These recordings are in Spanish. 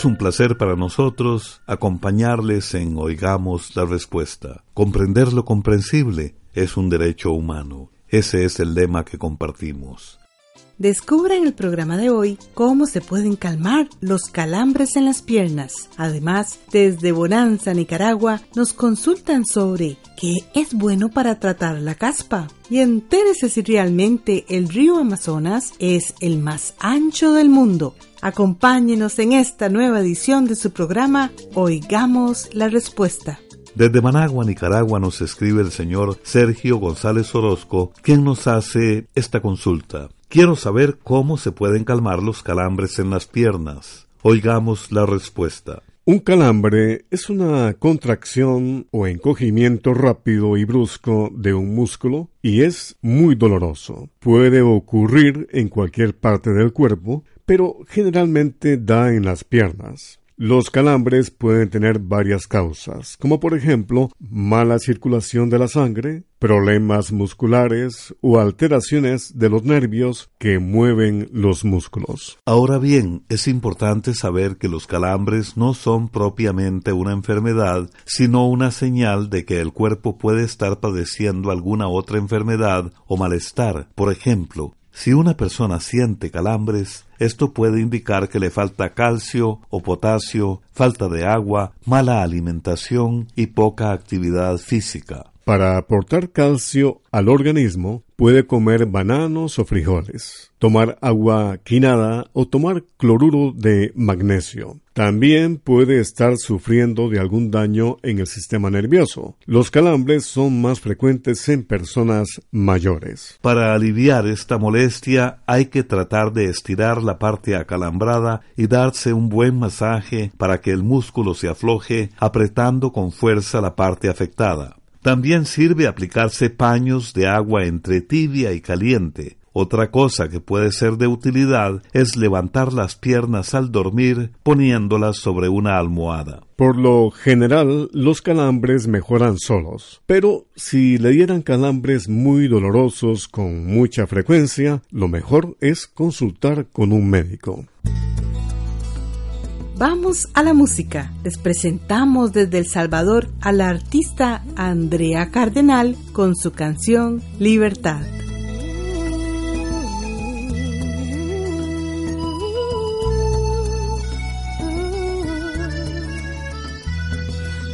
Es un placer para nosotros acompañarles en Oigamos la Respuesta. Comprender lo comprensible es un derecho humano. Ese es el lema que compartimos. Descubra en el programa de hoy cómo se pueden calmar los calambres en las piernas. Además, desde Bonanza, Nicaragua, nos consultan sobre qué es bueno para tratar la caspa. Y entérese si realmente el río Amazonas es el más ancho del mundo. Acompáñenos en esta nueva edición de su programa Oigamos la Respuesta. Desde Managua, Nicaragua, nos escribe el señor Sergio González Orozco, quien nos hace esta consulta. Quiero saber cómo se pueden calmar los calambres en las piernas. Oigamos la respuesta. Un calambre es una contracción o encogimiento rápido y brusco de un músculo y es muy doloroso. Puede ocurrir en cualquier parte del cuerpo, pero generalmente da en las piernas. Los calambres pueden tener varias causas, como por ejemplo mala circulación de la sangre, problemas musculares o alteraciones de los nervios que mueven los músculos. Ahora bien, es importante saber que los calambres no son propiamente una enfermedad, sino una señal de que el cuerpo puede estar padeciendo alguna otra enfermedad o malestar. Por ejemplo, si una persona siente calambres, esto puede indicar que le falta calcio o potasio, falta de agua, mala alimentación y poca actividad física. Para aportar calcio al organismo, puede comer bananos o frijoles, tomar agua quinada o tomar cloruro de magnesio. También puede estar sufriendo de algún daño en el sistema nervioso. Los calambres son más frecuentes en personas mayores. Para aliviar esta molestia hay que tratar de estirar la parte acalambrada y darse un buen masaje para que el músculo se afloje apretando con fuerza la parte afectada. También sirve aplicarse paños de agua entre tibia y caliente. Otra cosa que puede ser de utilidad es levantar las piernas al dormir poniéndolas sobre una almohada. Por lo general, los calambres mejoran solos, pero si le dieran calambres muy dolorosos con mucha frecuencia, lo mejor es consultar con un médico. Vamos a la música. Les presentamos desde El Salvador a la artista Andrea Cardenal con su canción Libertad.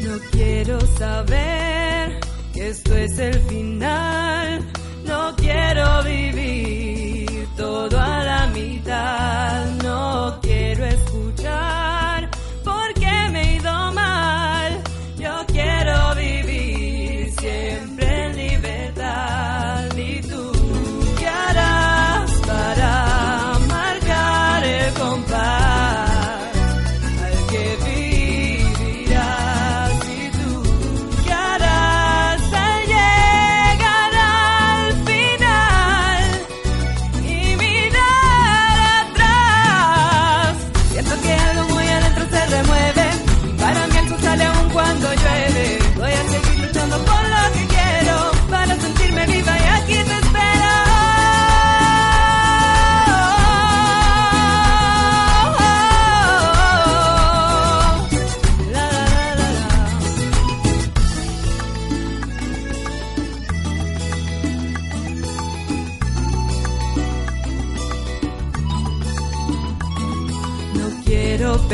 No quiero saber que esto es el final. No quiero vivir todo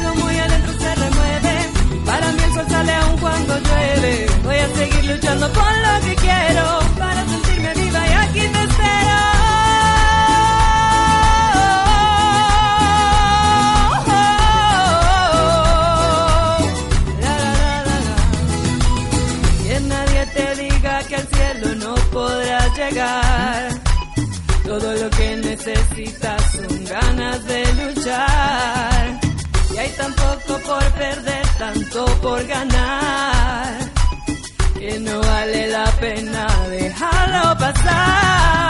algo muy adentro se remueve. Para mí el sol sale aún cuando llueve. Voy a seguir luchando por lo que quiero. Para sentirme viva y aquí te espero. Todo lo que necesitas son ganas de luchar. Y hay tan poco por perder, tanto por ganar. Que no vale la pena dejarlo pasar.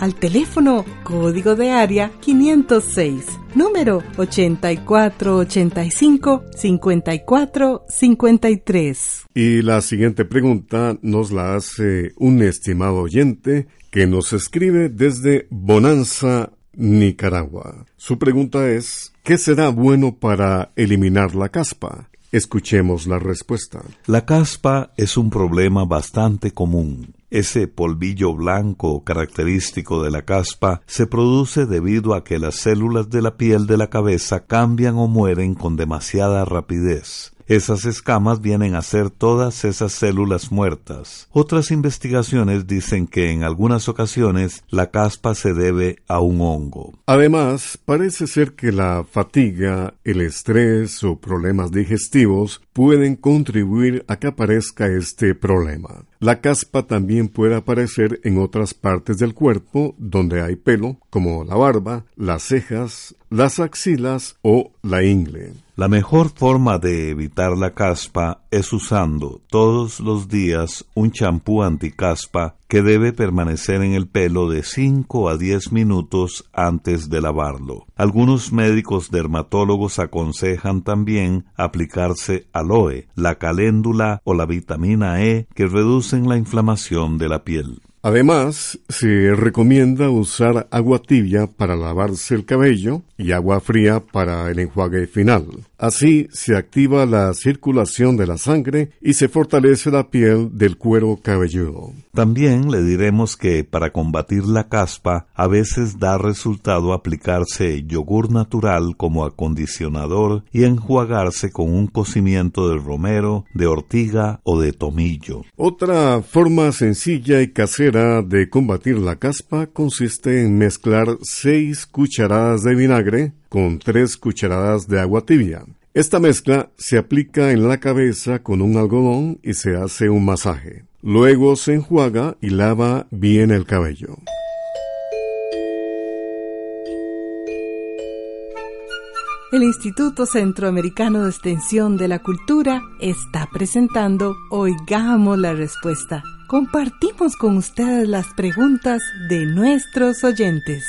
al teléfono código de área 506, número 8485-5453. Y la siguiente pregunta nos la hace un estimado oyente que nos escribe desde Bonanza, Nicaragua. Su pregunta es, ¿qué será bueno para eliminar la caspa? Escuchemos la respuesta. La caspa es un problema bastante común. Ese polvillo blanco característico de la caspa se produce debido a que las células de la piel de la cabeza cambian o mueren con demasiada rapidez. Esas escamas vienen a ser todas esas células muertas. Otras investigaciones dicen que en algunas ocasiones la caspa se debe a un hongo. Además, parece ser que la fatiga, el estrés o problemas digestivos pueden contribuir a que aparezca este problema. La caspa también puede aparecer en otras partes del cuerpo donde hay pelo, como la barba, las cejas, las axilas o la ingle. La mejor forma de evitar la caspa es usando todos los días un champú anticaspa que debe permanecer en el pelo de 5 a 10 minutos antes de lavarlo. Algunos médicos dermatólogos aconsejan también aplicarse aloe, la caléndula o la vitamina E que reducen la inflamación de la piel. Además, se recomienda usar agua tibia para lavarse el cabello y agua fría para el enjuague final. Así se activa la circulación de la sangre y se fortalece la piel del cuero cabelludo. También le diremos que para combatir la caspa a veces da resultado aplicarse yogur natural como acondicionador y enjuagarse con un cocimiento de romero, de ortiga o de tomillo. Otra forma sencilla y casera de combatir la caspa consiste en mezclar 6 cucharadas de vinagre con 3 cucharadas de agua tibia. Esta mezcla se aplica en la cabeza con un algodón y se hace un masaje. Luego se enjuaga y lava bien el cabello. El Instituto Centroamericano de Extensión de la Cultura está presentando Oigamos la Respuesta. Compartimos con ustedes las preguntas de nuestros oyentes.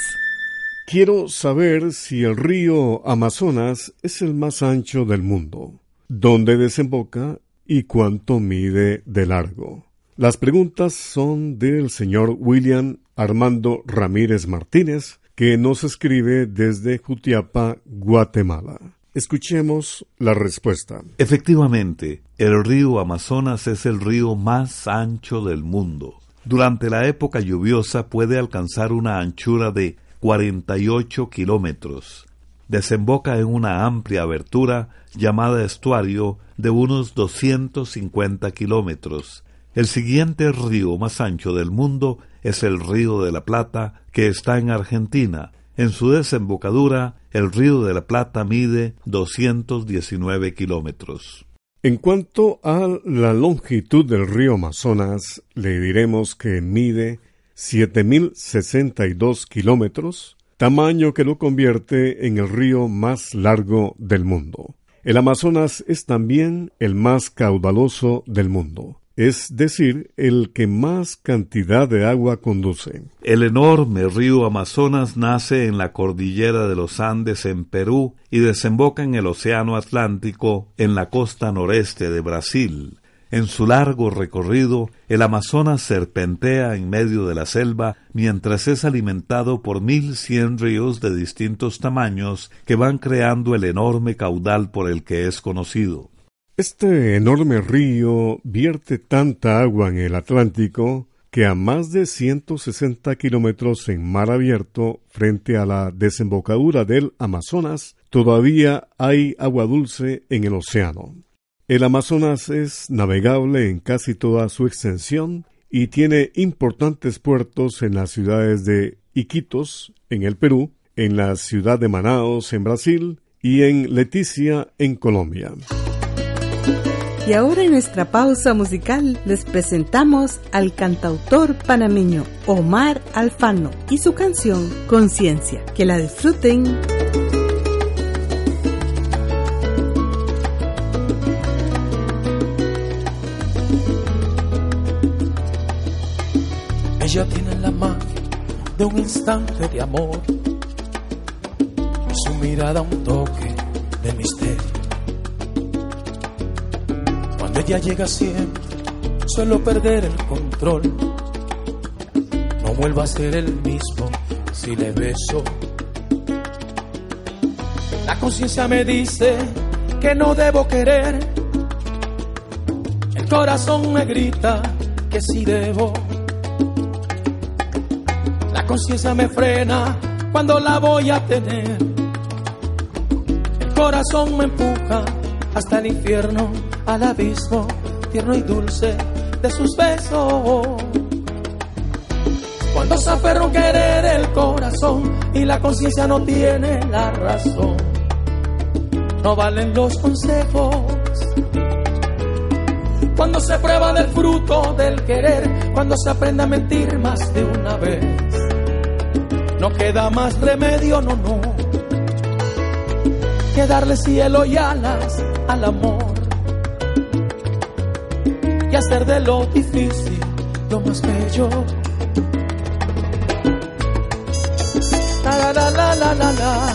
Quiero saber si el río Amazonas es el más ancho del mundo, dónde desemboca y cuánto mide de largo. Las preguntas son del señor William Armando Ramírez Martínez, que nos escribe desde Jutiapa, Guatemala. Escuchemos la respuesta. Efectivamente, el río Amazonas es el río más ancho del mundo. Durante la época lluviosa puede alcanzar una anchura de 48 kilómetros. Desemboca en una amplia abertura llamada estuario de unos 250 kilómetros. El siguiente río más ancho del mundo es el río de la Plata, que está en Argentina, En su desembocadura, el río de la Plata mide 219 kilómetros. En cuanto a la longitud del río Amazonas, le diremos que mide 7.062 kilómetros, tamaño que lo convierte en el río más largo del mundo. El Amazonas es también el más caudaloso del mundo es decir, el que más cantidad de agua conduce. El enorme río Amazonas nace en la cordillera de los Andes en Perú y desemboca en el Océano Atlántico en la costa noreste de Brasil. En su largo recorrido, el Amazonas serpentea en medio de la selva mientras es alimentado por mil cien ríos de distintos tamaños que van creando el enorme caudal por el que es conocido. Este enorme río vierte tanta agua en el Atlántico que a más de 160 kilómetros en mar abierto frente a la desembocadura del Amazonas, todavía hay agua dulce en el océano. El Amazonas es navegable en casi toda su extensión y tiene importantes puertos en las ciudades de Iquitos, en el Perú, en la ciudad de Manaos, en Brasil, y en Leticia, en Colombia. Y ahora en nuestra pausa musical les presentamos al cantautor panameño Omar Alfano y su canción Conciencia. Que la disfruten. Ella tiene la magia de un instante de amor, su mirada un toque de misterio ella llega siempre, suelo perder el control. No vuelvo a ser el mismo si le beso. La conciencia me dice que no debo querer. El corazón me grita que sí debo. Conciencia me frena cuando la voy a tener. El corazón me empuja hasta el infierno al abismo tierno y dulce de sus besos. Cuando se aferra un querer el corazón y la conciencia no tiene la razón, no valen los consejos. Cuando se prueba del fruto del querer, cuando se aprende a mentir más de una vez, no queda más remedio, no, no, que darle cielo y alas al amor y hacer de lo difícil lo más bello. La la la la la la.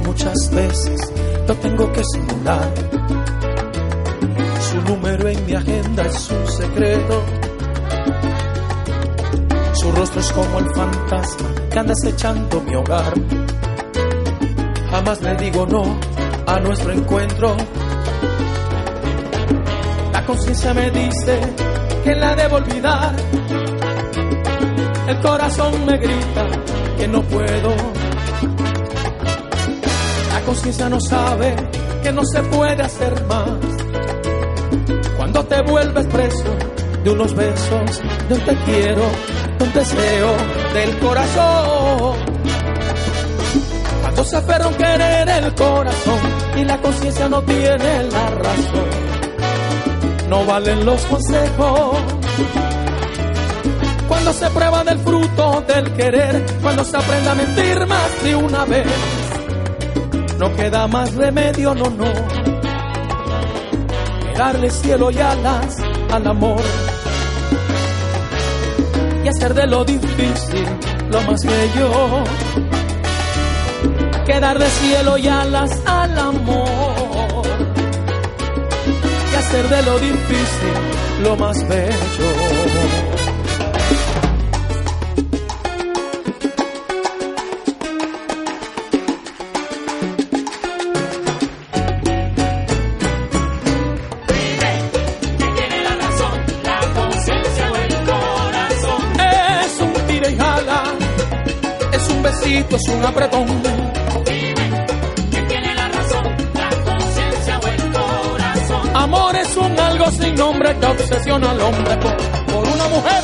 Muchas veces lo tengo que simular número en mi agenda es un secreto. Su rostro es como el fantasma que anda acechando mi hogar. Jamás le digo no a nuestro encuentro. La conciencia me dice que la debo olvidar. El corazón me grita que no puedo. Conciencia no sabe que no se puede hacer más te vuelves preso de unos besos, de un te quiero, de un deseo del corazón. Cuando se aferra un querer el corazón y la conciencia no tiene la razón, no valen los consejos. Cuando se prueba del fruto del querer, cuando se aprende a mentir más de una vez, no queda más remedio, no, no darle cielo y alas al amor y hacer de lo difícil lo más bello. Que darle cielo y alas al amor y hacer de lo difícil lo más bello. Besito es un apretón. ¿Quién tiene la razón? La conciencia o el corazón. Amor es un algo sin nombre que obsesiona al hombre por, por una mujer.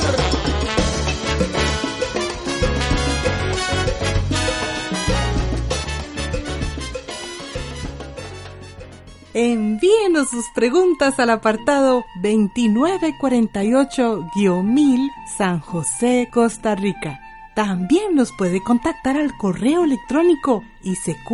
Envíenos sus preguntas al apartado 2948-1000 San José, Costa Rica. También nos puede contactar al correo electrónico isq.org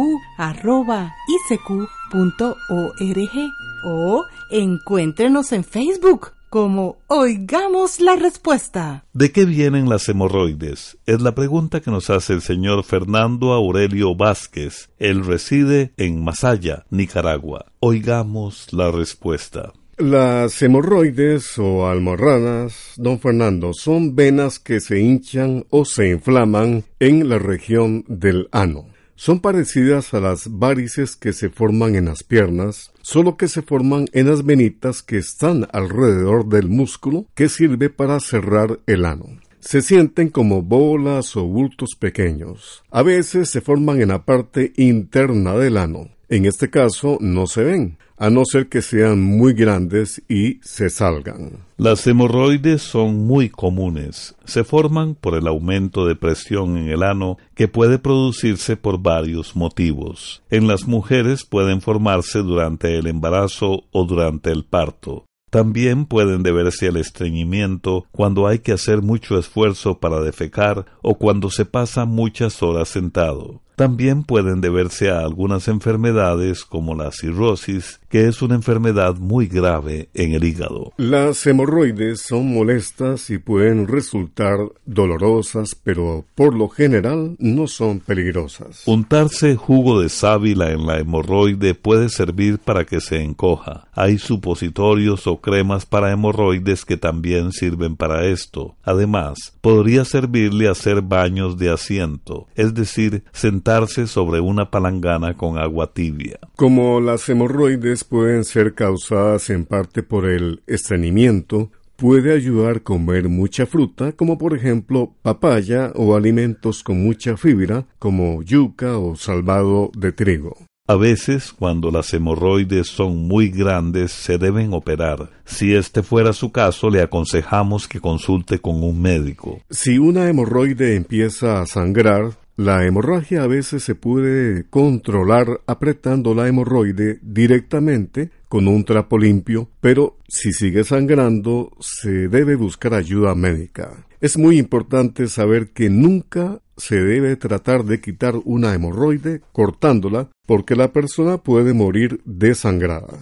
o encuéntrenos en Facebook como Oigamos la Respuesta. ¿De qué vienen las hemorroides? Es la pregunta que nos hace el señor Fernando Aurelio Vázquez. Él reside en Masaya, Nicaragua. Oigamos la respuesta. Las hemorroides o almorranas, don Fernando, son venas que se hinchan o se inflaman en la región del ano. Son parecidas a las varices que se forman en las piernas, solo que se forman en las venitas que están alrededor del músculo que sirve para cerrar el ano. Se sienten como bolas o bultos pequeños. A veces se forman en la parte interna del ano. En este caso no se ven, a no ser que sean muy grandes y se salgan. Las hemorroides son muy comunes. Se forman por el aumento de presión en el ano que puede producirse por varios motivos. En las mujeres pueden formarse durante el embarazo o durante el parto. También pueden deberse al estreñimiento cuando hay que hacer mucho esfuerzo para defecar o cuando se pasa muchas horas sentado. También pueden deberse a algunas enfermedades como la cirrosis, que es una enfermedad muy grave en el hígado. Las hemorroides son molestas y pueden resultar dolorosas, pero por lo general no son peligrosas. Untarse jugo de sábila en la hemorroide puede servir para que se encoja. Hay supositorios o cremas para hemorroides que también sirven para esto. Además, podría servirle hacer baños de asiento, es decir, sentarse sobre una palangana con agua tibia. Como las hemorroides pueden ser causadas en parte por el estreñimiento, puede ayudar comer mucha fruta, como por ejemplo papaya o alimentos con mucha fibra, como yuca o salvado de trigo. A veces, cuando las hemorroides son muy grandes, se deben operar. Si este fuera su caso, le aconsejamos que consulte con un médico. Si una hemorroide empieza a sangrar, la hemorragia a veces se puede controlar apretando la hemorroide directamente con un trapo limpio, pero si sigue sangrando se debe buscar ayuda médica. Es muy importante saber que nunca se debe tratar de quitar una hemorroide cortándola porque la persona puede morir desangrada.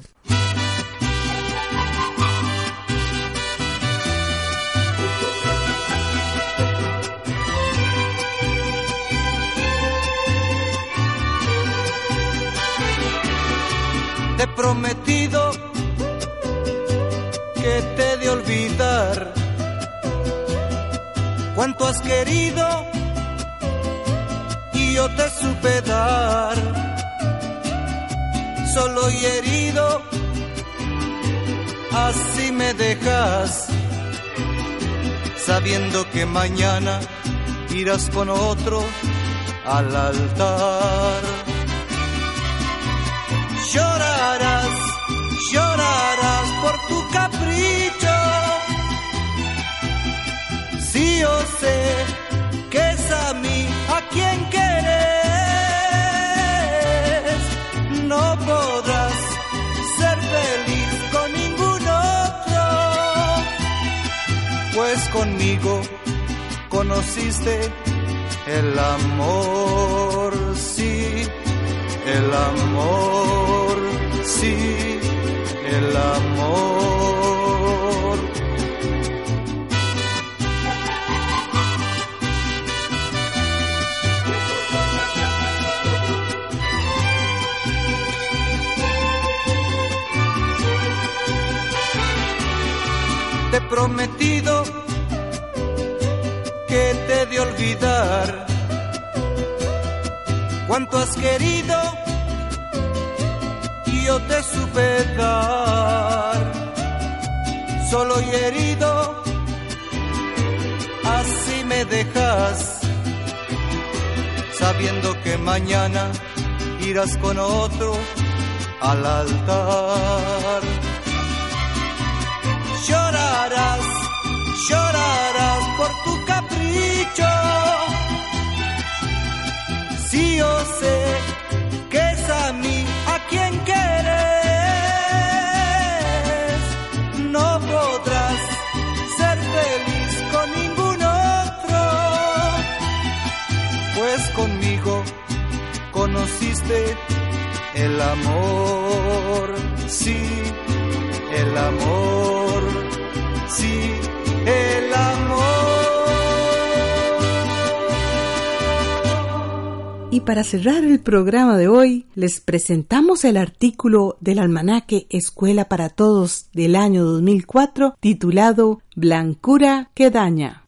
Te he prometido que te he de olvidar cuánto has querido y yo te supe dar. Solo y herido, así me dejas, sabiendo que mañana irás con otro al altar llorarás, llorarás por tu capricho. Sí, yo sé que es a mí a quien querés. No podrás ser feliz con ningún otro, pues conmigo conociste el amor, sí, el amor, el amor. Te he prometido que te he de olvidar cuánto has querido te supe dar. Solo y herido, así me dejas, sabiendo que mañana irás con otro al altar. Llorarás, llorarás por tu capricho. El amor, sí, el amor, sí, el amor. Y para cerrar el programa de hoy, les presentamos el artículo del almanaque Escuela para Todos del año 2004 titulado Blancura que daña.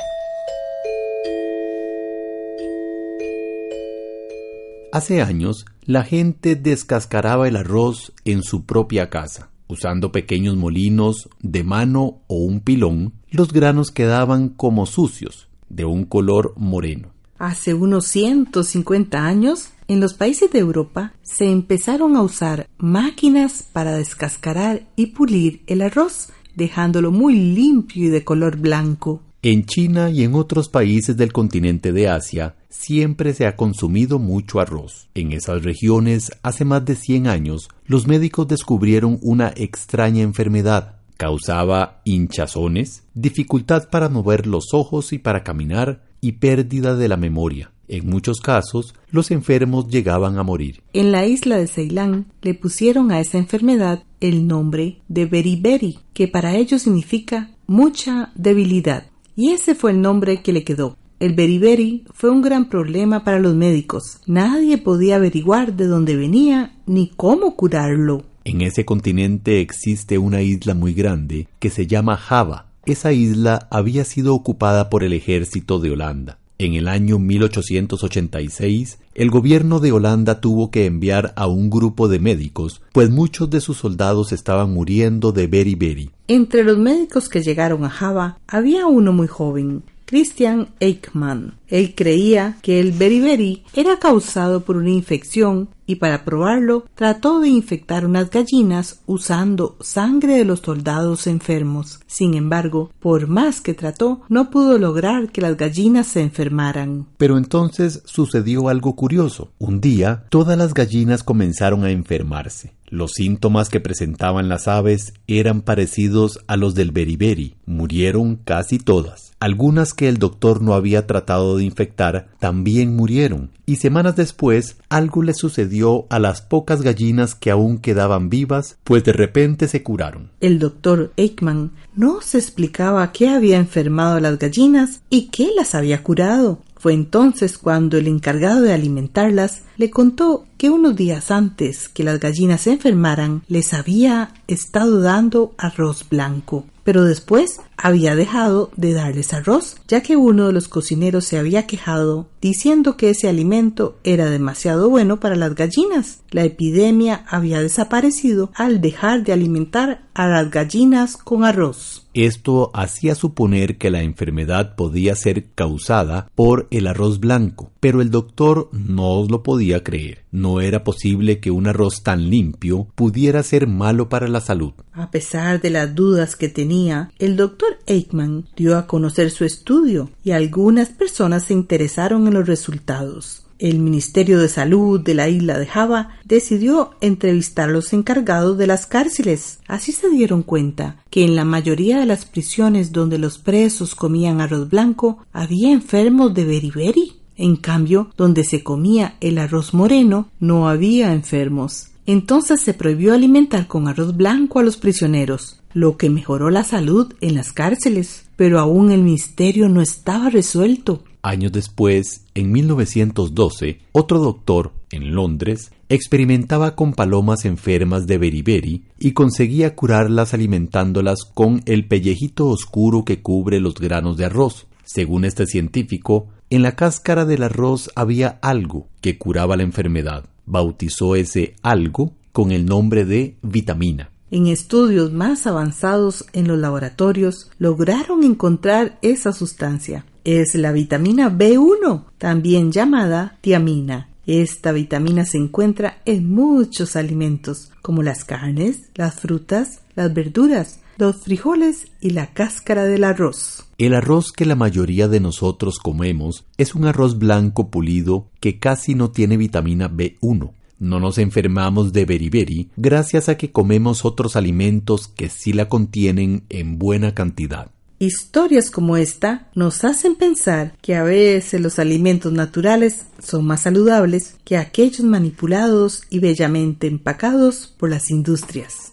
Hace años, la gente descascaraba el arroz en su propia casa. Usando pequeños molinos de mano o un pilón, los granos quedaban como sucios, de un color moreno. Hace unos 150 años, en los países de Europa se empezaron a usar máquinas para descascarar y pulir el arroz, dejándolo muy limpio y de color blanco. En China y en otros países del continente de Asia siempre se ha consumido mucho arroz. En esas regiones, hace más de 100 años, los médicos descubrieron una extraña enfermedad. Causaba hinchazones, dificultad para mover los ojos y para caminar, y pérdida de la memoria. En muchos casos, los enfermos llegaban a morir. En la isla de Ceilán le pusieron a esa enfermedad el nombre de beriberi, que para ellos significa mucha debilidad. Y ese fue el nombre que le quedó. El beriberi fue un gran problema para los médicos. Nadie podía averiguar de dónde venía ni cómo curarlo. En ese continente existe una isla muy grande que se llama Java. Esa isla había sido ocupada por el ejército de Holanda. En el año 1886, el gobierno de Holanda tuvo que enviar a un grupo de médicos, pues muchos de sus soldados estaban muriendo de beriberi. Entre los médicos que llegaron a Java había uno muy joven, Christian Eichmann. Él creía que el beriberi era causado por una infección y para probarlo trató de infectar unas gallinas usando sangre de los soldados enfermos. Sin embargo, por más que trató, no pudo lograr que las gallinas se enfermaran. Pero entonces sucedió algo curioso. Un día, todas las gallinas comenzaron a enfermarse. Los síntomas que presentaban las aves eran parecidos a los del beriberi. Murieron casi todas. Algunas que el doctor no había tratado infectar también murieron. Y semanas después algo le sucedió a las pocas gallinas que aún quedaban vivas, pues de repente se curaron. El doctor Eichmann no se explicaba qué había enfermado a las gallinas y qué las había curado. Fue entonces cuando el encargado de alimentarlas le contó que unos días antes que las gallinas se enfermaran les había estado dando arroz blanco, pero después había dejado de darles arroz, ya que uno de los cocineros se había quejado diciendo que ese alimento era demasiado bueno para las gallinas. La epidemia había desaparecido al dejar de alimentar a las gallinas con arroz. Esto hacía suponer que la enfermedad podía ser causada por el arroz blanco, pero el doctor no lo podía creer. No era posible que un arroz tan limpio pudiera ser malo para la salud. A pesar de las dudas que tenía, el doctor Eichmann dio a conocer su estudio y algunas personas se interesaron en los resultados. El Ministerio de Salud de la isla de Java decidió entrevistar a los encargados de las cárceles. Así se dieron cuenta que en la mayoría de las prisiones donde los presos comían arroz blanco había enfermos de beriberi. En cambio, donde se comía el arroz moreno no había enfermos. Entonces se prohibió alimentar con arroz blanco a los prisioneros, lo que mejoró la salud en las cárceles. Pero aún el misterio no estaba resuelto. Años después, en 1912, otro doctor, en Londres, experimentaba con palomas enfermas de beriberi y conseguía curarlas alimentándolas con el pellejito oscuro que cubre los granos de arroz. Según este científico, en la cáscara del arroz había algo que curaba la enfermedad. Bautizó ese algo con el nombre de vitamina. En estudios más avanzados en los laboratorios lograron encontrar esa sustancia. es la vitamina B1, también llamada tiamina. Esta vitamina se encuentra en muchos alimentos, como las carnes, las frutas, las verduras, los frijoles y la cáscara del arroz. El arroz que la mayoría de nosotros comemos es un arroz blanco pulido que casi no tiene vitamina B1. No nos enfermamos de beriberi gracias a que comemos otros alimentos que sí la contienen en buena cantidad. Historias como esta nos hacen pensar que a veces los alimentos naturales son más saludables que aquellos manipulados y bellamente empacados por las industrias.